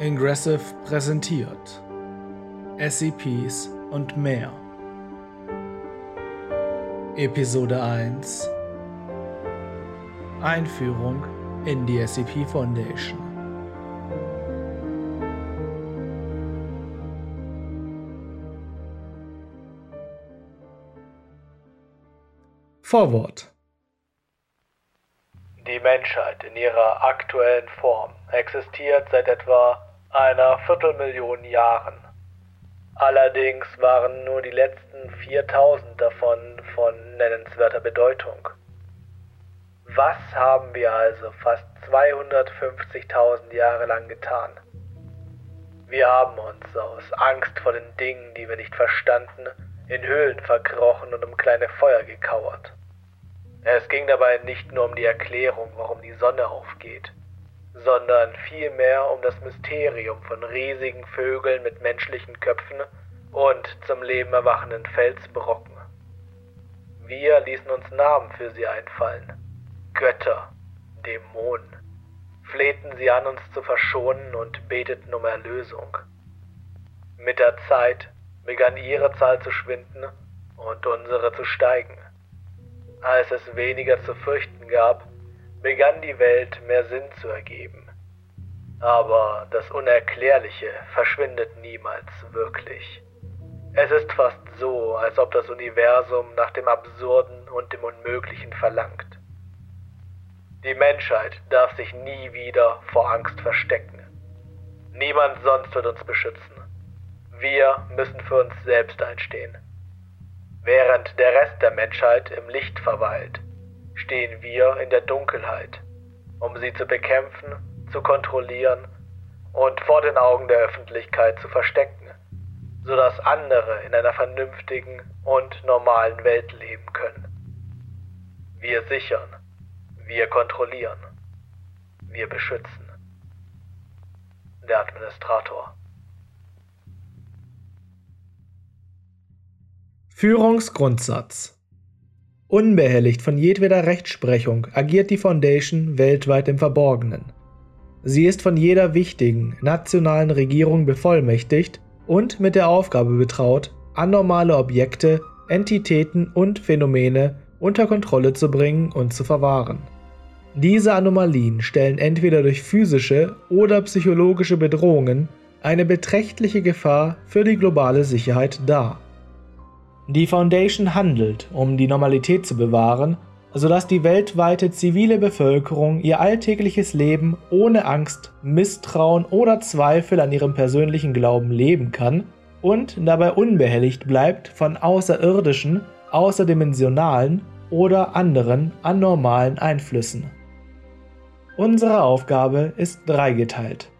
Ingressive präsentiert SCPs und mehr. Episode 1 Einführung in die SCP Foundation. Vorwort Die Menschheit in ihrer aktuellen Form existiert seit etwa einer Viertelmillion Jahren. Allerdings waren nur die letzten 4000 davon von nennenswerter Bedeutung. Was haben wir also fast 250.000 Jahre lang getan? Wir haben uns aus Angst vor den Dingen, die wir nicht verstanden, in Höhlen verkrochen und um kleine Feuer gekauert. Es ging dabei nicht nur um die Erklärung, warum die Sonne aufgeht sondern vielmehr um das Mysterium von riesigen Vögeln mit menschlichen Köpfen und zum Leben erwachenden Felsbrocken. Wir ließen uns Namen für sie einfallen. Götter, Dämonen, flehten sie an, uns zu verschonen und beteten um Erlösung. Mit der Zeit begann ihre Zahl zu schwinden und unsere zu steigen. Als es weniger zu fürchten gab, begann die Welt mehr Sinn zu ergeben. Aber das Unerklärliche verschwindet niemals wirklich. Es ist fast so, als ob das Universum nach dem Absurden und dem Unmöglichen verlangt. Die Menschheit darf sich nie wieder vor Angst verstecken. Niemand sonst wird uns beschützen. Wir müssen für uns selbst einstehen. Während der Rest der Menschheit im Licht verweilt, stehen wir in der Dunkelheit, um sie zu bekämpfen, zu kontrollieren und vor den Augen der Öffentlichkeit zu verstecken, sodass andere in einer vernünftigen und normalen Welt leben können. Wir sichern, wir kontrollieren, wir beschützen. Der Administrator. Führungsgrundsatz Unbehelligt von jedweder Rechtsprechung agiert die Foundation weltweit im Verborgenen. Sie ist von jeder wichtigen nationalen Regierung bevollmächtigt und mit der Aufgabe betraut, anormale Objekte, Entitäten und Phänomene unter Kontrolle zu bringen und zu verwahren. Diese Anomalien stellen entweder durch physische oder psychologische Bedrohungen eine beträchtliche Gefahr für die globale Sicherheit dar. Die Foundation handelt, um die Normalität zu bewahren, sodass die weltweite zivile Bevölkerung ihr alltägliches Leben ohne Angst, Misstrauen oder Zweifel an ihrem persönlichen Glauben leben kann und dabei unbehelligt bleibt von außerirdischen, außerdimensionalen oder anderen anormalen Einflüssen. Unsere Aufgabe ist dreigeteilt.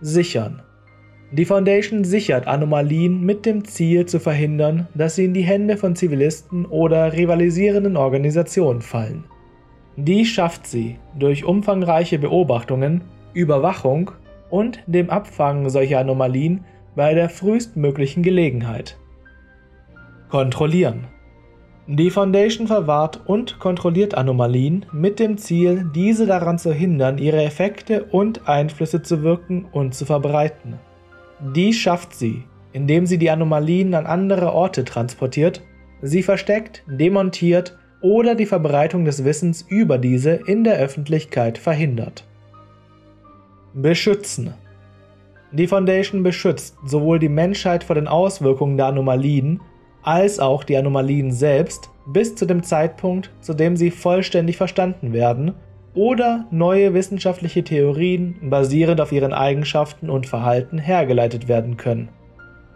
Sichern, die Foundation sichert Anomalien mit dem Ziel zu verhindern, dass sie in die Hände von Zivilisten oder rivalisierenden Organisationen fallen. Dies schafft sie durch umfangreiche Beobachtungen, Überwachung und dem Abfangen solcher Anomalien bei der frühestmöglichen Gelegenheit. Kontrollieren. Die Foundation verwahrt und kontrolliert Anomalien mit dem Ziel, diese daran zu hindern, ihre Effekte und Einflüsse zu wirken und zu verbreiten. Dies schafft sie, indem sie die Anomalien an andere Orte transportiert, sie versteckt, demontiert oder die Verbreitung des Wissens über diese in der Öffentlichkeit verhindert. Beschützen. Die Foundation beschützt sowohl die Menschheit vor den Auswirkungen der Anomalien als auch die Anomalien selbst bis zu dem Zeitpunkt, zu dem sie vollständig verstanden werden oder neue wissenschaftliche Theorien basierend auf ihren Eigenschaften und Verhalten hergeleitet werden können.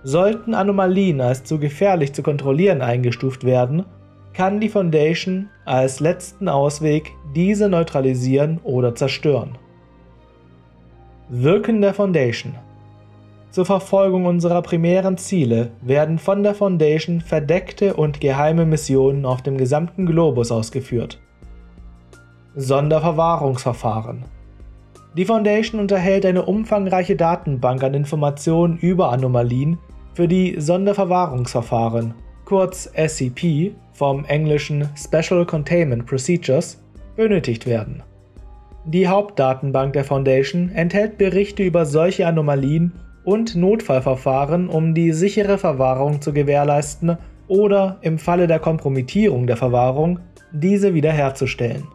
Sollten Anomalien als zu gefährlich zu kontrollieren eingestuft werden, kann die Foundation als letzten Ausweg diese neutralisieren oder zerstören. Wirken der Foundation Zur Verfolgung unserer primären Ziele werden von der Foundation verdeckte und geheime Missionen auf dem gesamten Globus ausgeführt. Sonderverwahrungsverfahren. Die Foundation unterhält eine umfangreiche Datenbank an Informationen über Anomalien, für die Sonderverwahrungsverfahren, kurz SCP vom englischen Special Containment Procedures, benötigt werden. Die Hauptdatenbank der Foundation enthält Berichte über solche Anomalien und Notfallverfahren, um die sichere Verwahrung zu gewährleisten oder im Falle der Kompromittierung der Verwahrung diese wiederherzustellen.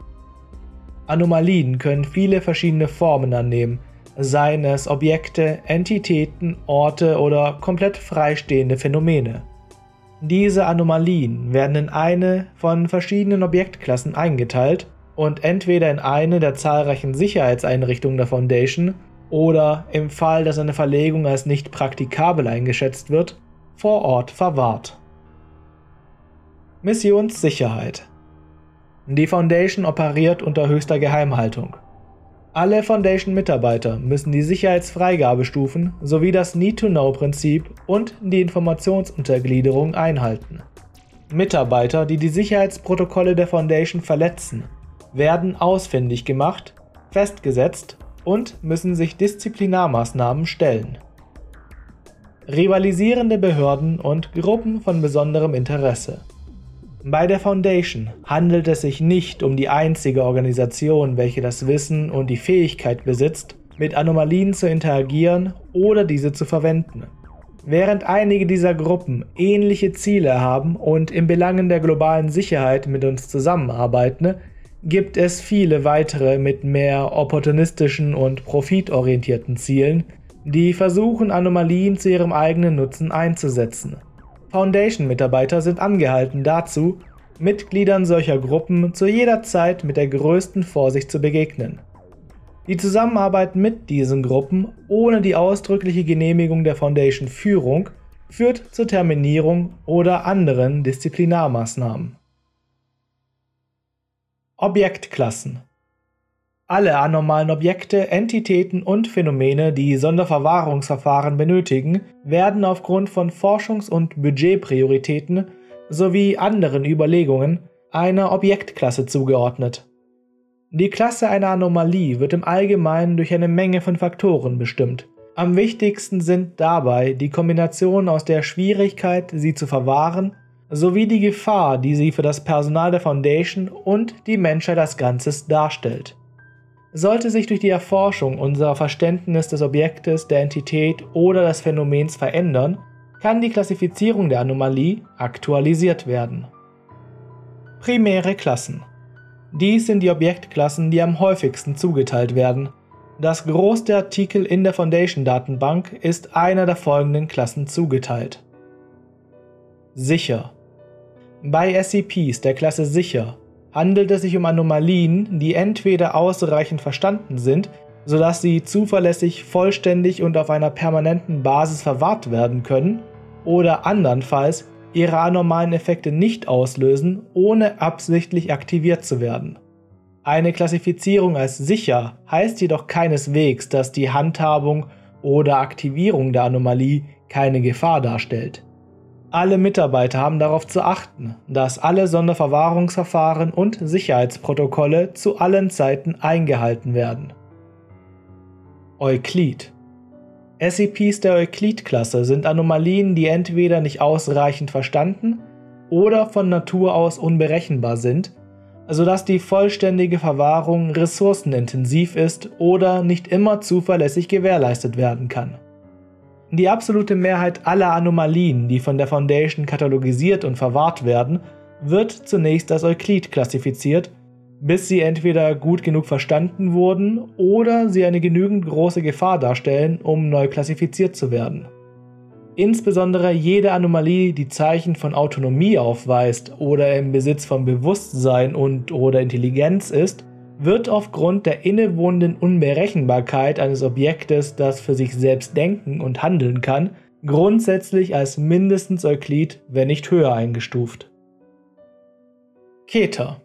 Anomalien können viele verschiedene Formen annehmen, seien es Objekte, Entitäten, Orte oder komplett freistehende Phänomene. Diese Anomalien werden in eine von verschiedenen Objektklassen eingeteilt und entweder in eine der zahlreichen Sicherheitseinrichtungen der Foundation oder im Fall, dass eine Verlegung als nicht praktikabel eingeschätzt wird, vor Ort verwahrt. Missionssicherheit Die Foundation operiert unter höchster Geheimhaltung. Alle Foundation-Mitarbeiter müssen die Sicherheitsfreigabestufen sowie das Need-to-Know-Prinzip und die Informationsuntergliederung einhalten. Mitarbeiter, die die Sicherheitsprotokolle der Foundation verletzen, werden ausfindig gemacht, festgesetzt und müssen sich Disziplinarmaßnahmen stellen. Rivalisierende Behörden und Gruppen von besonderem Interesse. Bei der Foundation handelt es sich nicht um die einzige Organisation, welche das Wissen und die Fähigkeit besitzt, mit Anomalien zu interagieren oder diese zu verwenden. Während einige dieser Gruppen ähnliche Ziele haben und im Belangen der globalen Sicherheit mit uns zusammenarbeiten, gibt es viele weitere mit mehr opportunistischen und profitorientierten Zielen, die versuchen, Anomalien zu ihrem eigenen Nutzen einzusetzen. Foundation-Mitarbeiter sind angehalten dazu, Mitgliedern solcher Gruppen zu jeder Zeit mit der größten Vorsicht zu begegnen. Die Zusammenarbeit mit diesen Gruppen ohne die ausdrückliche Genehmigung der Foundation-Führung führt zur Terminierung oder anderen Disziplinarmaßnahmen. Objektklassen alle anormalen Objekte, Entitäten und Phänomene, die Sonderverwahrungsverfahren benötigen, werden aufgrund von Forschungs- und Budgetprioritäten sowie anderen Überlegungen einer Objektklasse zugeordnet. Die Klasse einer Anomalie wird im Allgemeinen durch eine Menge von Faktoren bestimmt. Am wichtigsten sind dabei die Kombination aus der Schwierigkeit, sie zu verwahren, sowie die Gefahr, die sie für das Personal der Foundation und die Menschheit als Ganzes darstellt. Sollte sich durch die Erforschung unser Verständnis des Objektes, der Entität oder des Phänomens verändern, kann die Klassifizierung der Anomalie aktualisiert werden. Primäre Klassen Dies sind die Objektklassen, die am häufigsten zugeteilt werden. Das der Artikel in der Foundation-Datenbank ist einer der folgenden Klassen zugeteilt. Sicher Bei SCPs der Klasse Sicher handelt es sich um Anomalien, die entweder ausreichend verstanden sind, sodass sie zuverlässig, vollständig und auf einer permanenten Basis verwahrt werden können, oder andernfalls ihre anormalen Effekte nicht auslösen, ohne absichtlich aktiviert zu werden. Eine Klassifizierung als sicher heißt jedoch keineswegs, dass die Handhabung oder Aktivierung der Anomalie keine Gefahr darstellt. Alle Mitarbeiter haben darauf zu achten, dass alle Sonderverwahrungsverfahren und Sicherheitsprotokolle zu allen Zeiten eingehalten werden. Euklid SCPs der Euklid-Klasse sind Anomalien, die entweder nicht ausreichend verstanden oder von Natur aus unberechenbar sind, sodass die vollständige Verwahrung ressourcenintensiv ist oder nicht immer zuverlässig gewährleistet werden kann. Die absolute Mehrheit aller Anomalien, die von der Foundation katalogisiert und verwahrt werden, wird zunächst als Euklid klassifiziert, bis sie entweder gut genug verstanden wurden oder sie eine genügend große Gefahr darstellen, um neu klassifiziert zu werden. Insbesondere jede Anomalie, die Zeichen von Autonomie aufweist oder im Besitz von Bewusstsein und oder Intelligenz ist, wird aufgrund der innewohnenden Unberechenbarkeit eines Objektes, das für sich selbst denken und handeln kann, grundsätzlich als mindestens Euklid, wenn nicht höher eingestuft. Keter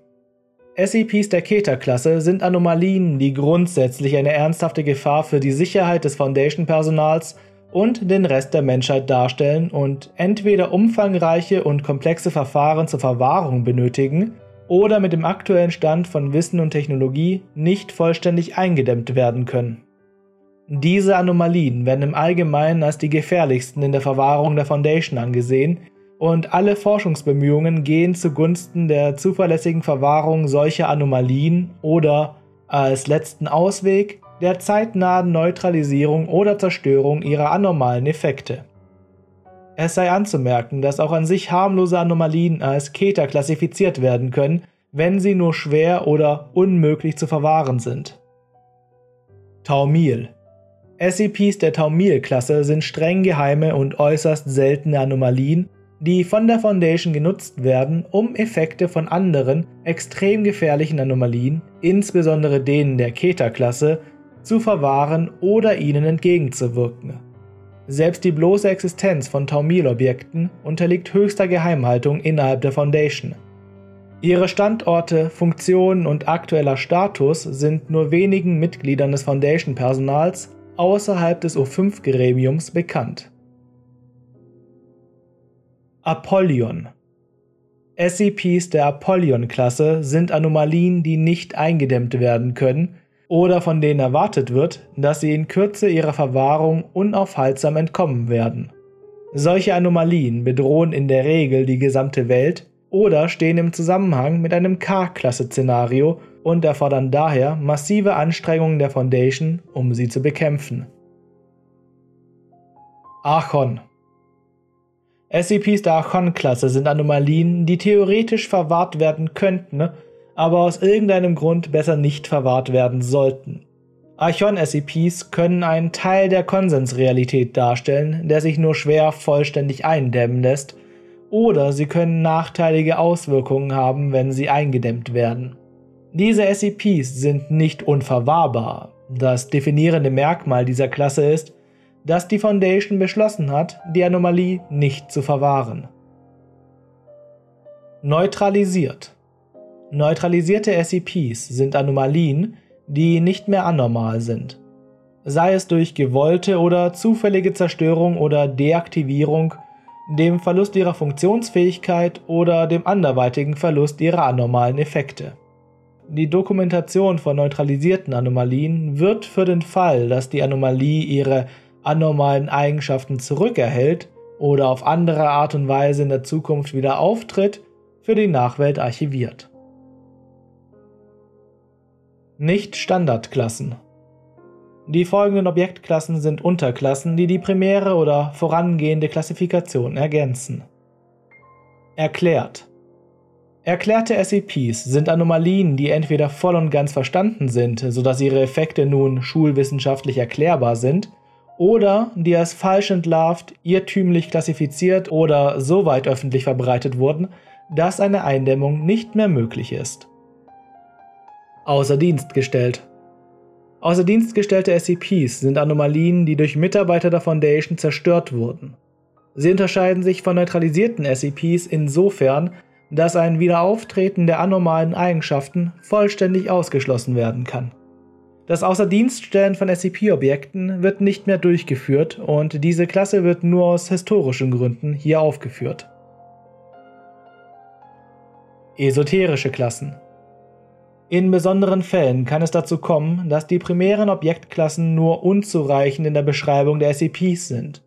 SCPs der Keter-Klasse sind Anomalien, die grundsätzlich eine ernsthafte Gefahr für die Sicherheit des Foundation-Personals und den Rest der Menschheit darstellen und entweder umfangreiche und komplexe Verfahren zur Verwahrung benötigen oder mit dem aktuellen Stand von Wissen und Technologie nicht vollständig eingedämmt werden können. Diese Anomalien werden im Allgemeinen als die gefährlichsten in der Verwahrung der Foundation angesehen und alle Forschungsbemühungen gehen zugunsten der zuverlässigen Verwahrung solcher Anomalien oder als letzten Ausweg der zeitnahen Neutralisierung oder Zerstörung ihrer anormalen Effekte. Es sei anzumerken, dass auch an sich harmlose Anomalien als Keter klassifiziert werden können, wenn sie nur schwer oder unmöglich zu verwahren sind. Taumil SCPs der Taumil-Klasse sind streng geheime und äußerst seltene Anomalien, die von der Foundation genutzt werden, um Effekte von anderen, extrem gefährlichen Anomalien, insbesondere denen der Keter-Klasse, zu verwahren oder ihnen entgegenzuwirken. Selbst die bloße Existenz von Taumil-Objekten unterliegt höchster Geheimhaltung innerhalb der Foundation. Ihre Standorte, Funktionen und aktueller Status sind nur wenigen Mitgliedern des Foundation-Personals außerhalb des O5-Gremiums bekannt. Apollyon SCPs der Apollyon-Klasse sind Anomalien, die nicht eingedämmt werden können oder von denen erwartet wird, dass sie in Kürze ihrer Verwahrung unaufhaltsam entkommen werden. Solche Anomalien bedrohen in der Regel die gesamte Welt oder stehen im Zusammenhang mit einem K-Klasse-Szenario und erfordern daher massive Anstrengungen der Foundation, um sie zu bekämpfen. Archon SCPs der Archon-Klasse sind Anomalien, die theoretisch verwahrt werden könnten, aber aus irgendeinem Grund besser nicht verwahrt werden sollten. Archon-SCPs können einen Teil der Konsensrealität darstellen, der sich nur schwer vollständig eindämmen lässt, oder sie können nachteilige Auswirkungen haben, wenn sie eingedämmt werden. Diese SCPs sind nicht unverwahrbar. Das definierende Merkmal dieser Klasse ist, dass die Foundation beschlossen hat, die Anomalie nicht zu verwahren. Neutralisiert Neutralisierte SCPs sind Anomalien, die nicht mehr anormal sind. Sei es durch gewollte oder zufällige Zerstörung oder Deaktivierung, dem Verlust ihrer Funktionsfähigkeit oder dem anderweitigen Verlust ihrer anormalen Effekte. Die Dokumentation von neutralisierten Anomalien wird für den Fall, dass die Anomalie ihre anormalen Eigenschaften zurückerhält oder auf andere Art und Weise in der Zukunft wieder auftritt, für die Nachwelt archiviert. Nicht-Standardklassen. Die folgenden Objektklassen sind Unterklassen, die die primäre oder vorangehende Klassifikation ergänzen. Erklärt. Erklärte SCPs sind Anomalien, die entweder voll und ganz verstanden sind, sodass ihre Effekte nun schulwissenschaftlich erklärbar sind, oder die als falsch entlarvt, irrtümlich klassifiziert oder so weit öffentlich verbreitet wurden, dass eine Eindämmung nicht mehr möglich ist außer Dienst gestellt. Außer Dienst gestellte SCPs sind Anomalien, die durch Mitarbeiter der Foundation zerstört wurden. Sie unterscheiden sich von neutralisierten SCPs insofern, dass ein Wiederauftreten der anormalen Eigenschaften vollständig ausgeschlossen werden kann. Das Außerdienststellen von SCP-Objekten wird nicht mehr durchgeführt und diese Klasse wird nur aus historischen Gründen hier aufgeführt. Esoterische Klassen in besonderen Fällen kann es dazu kommen, dass die primären Objektklassen nur unzureichend in der Beschreibung der SCPs sind.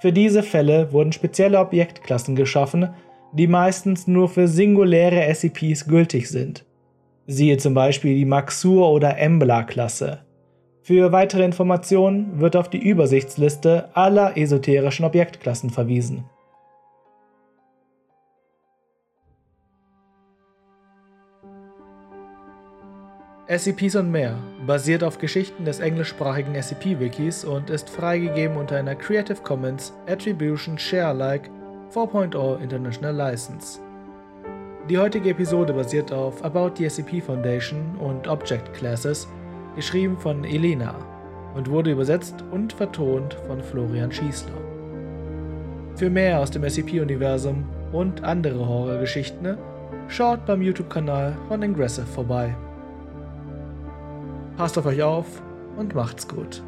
Für diese Fälle wurden spezielle Objektklassen geschaffen, die meistens nur für singuläre SCPs gültig sind. Siehe zum Beispiel die Maxur- oder Embla-Klasse. Für weitere Informationen wird auf die Übersichtsliste aller esoterischen Objektklassen verwiesen. SCPs und mehr basiert auf Geschichten des englischsprachigen SCP-Wikis und ist freigegeben unter einer Creative Commons Attribution Share Alike 4.0 International License. Die heutige Episode basiert auf About the SCP Foundation und Object Classes, geschrieben von Elena und wurde übersetzt und vertont von Florian Schießler. Für mehr aus dem SCP-Universum und andere Horrorgeschichten schaut beim YouTube-Kanal von Ingressive vorbei. Passt auf euch auf und macht's gut.